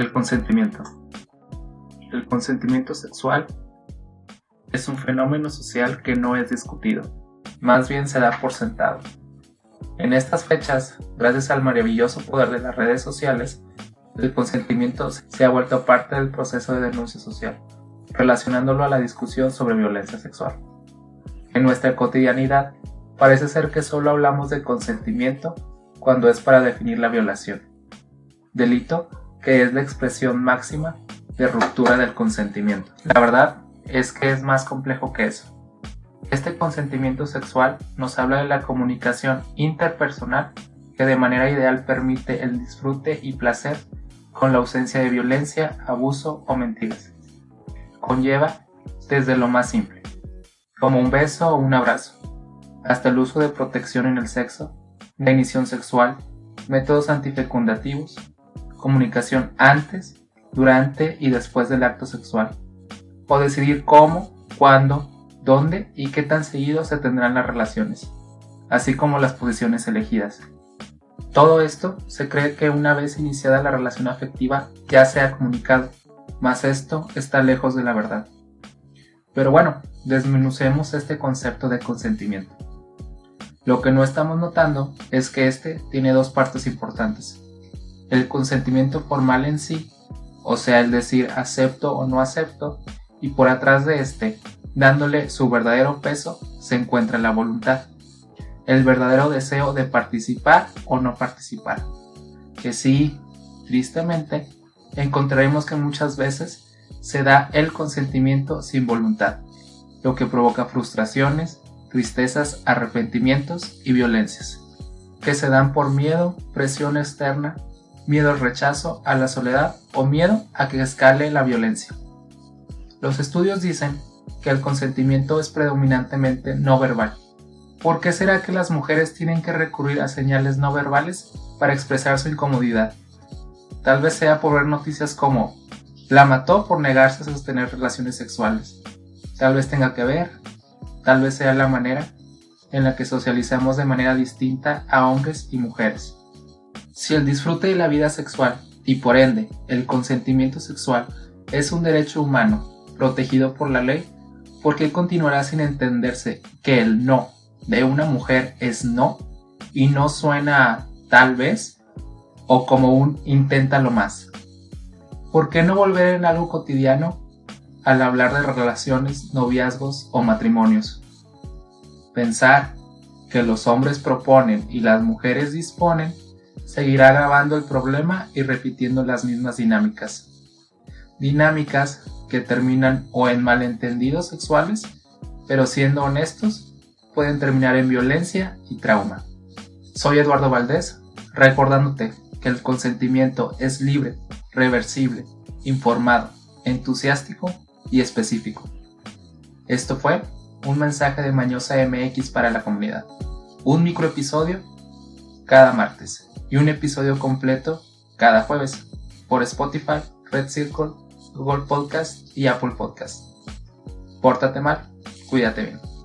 El consentimiento. El consentimiento sexual es un fenómeno social que no es discutido, más bien se da por sentado. En estas fechas, gracias al maravilloso poder de las redes sociales, el consentimiento se ha vuelto parte del proceso de denuncia social, relacionándolo a la discusión sobre violencia sexual. En nuestra cotidianidad, parece ser que solo hablamos de consentimiento cuando es para definir la violación, delito que es la expresión máxima de ruptura del consentimiento. La verdad es que es más complejo que eso. Este consentimiento sexual nos habla de la comunicación interpersonal que de manera ideal permite el disfrute y placer con la ausencia de violencia, abuso o mentiras. Conlleva desde lo más simple, como un beso o un abrazo, hasta el uso de protección en el sexo, la inición sexual, métodos antifecundativos, comunicación antes, durante y después del acto sexual, o decidir cómo, cuándo, dónde y qué tan seguido se tendrán las relaciones, así como las posiciones elegidas. Todo esto se cree que una vez iniciada la relación afectiva ya se ha comunicado, mas esto está lejos de la verdad. Pero bueno, desmenucemos este concepto de consentimiento. Lo que no estamos notando es que este tiene dos partes importantes. El consentimiento formal en sí, o sea, el decir acepto o no acepto, y por atrás de este, dándole su verdadero peso, se encuentra la voluntad, el verdadero deseo de participar o no participar. Que sí, tristemente, encontraremos que muchas veces se da el consentimiento sin voluntad, lo que provoca frustraciones, tristezas, arrepentimientos y violencias, que se dan por miedo, presión externa, miedo al rechazo, a la soledad o miedo a que escale la violencia. Los estudios dicen que el consentimiento es predominantemente no verbal. ¿Por qué será que las mujeres tienen que recurrir a señales no verbales para expresar su incomodidad? Tal vez sea por ver noticias como la mató por negarse a sostener relaciones sexuales. Tal vez tenga que ver, tal vez sea la manera en la que socializamos de manera distinta a hombres y mujeres. Si el disfrute de la vida sexual y por ende el consentimiento sexual es un derecho humano protegido por la ley, ¿por qué continuará sin entenderse que el no de una mujer es no y no suena tal vez o como un inténtalo más? ¿Por qué no volver en algo cotidiano al hablar de relaciones, noviazgos o matrimonios? Pensar que los hombres proponen y las mujeres disponen seguirá agravando el problema y repitiendo las mismas dinámicas. Dinámicas que terminan o en malentendidos sexuales, pero siendo honestos, pueden terminar en violencia y trauma. Soy Eduardo Valdés, recordándote que el consentimiento es libre, reversible, informado, entusiástico y específico. Esto fue un mensaje de Mañosa MX para la comunidad. Un microepisodio cada martes y un episodio completo cada jueves por Spotify, Red Circle, Google Podcast y Apple Podcast. Pórtate mal, cuídate bien.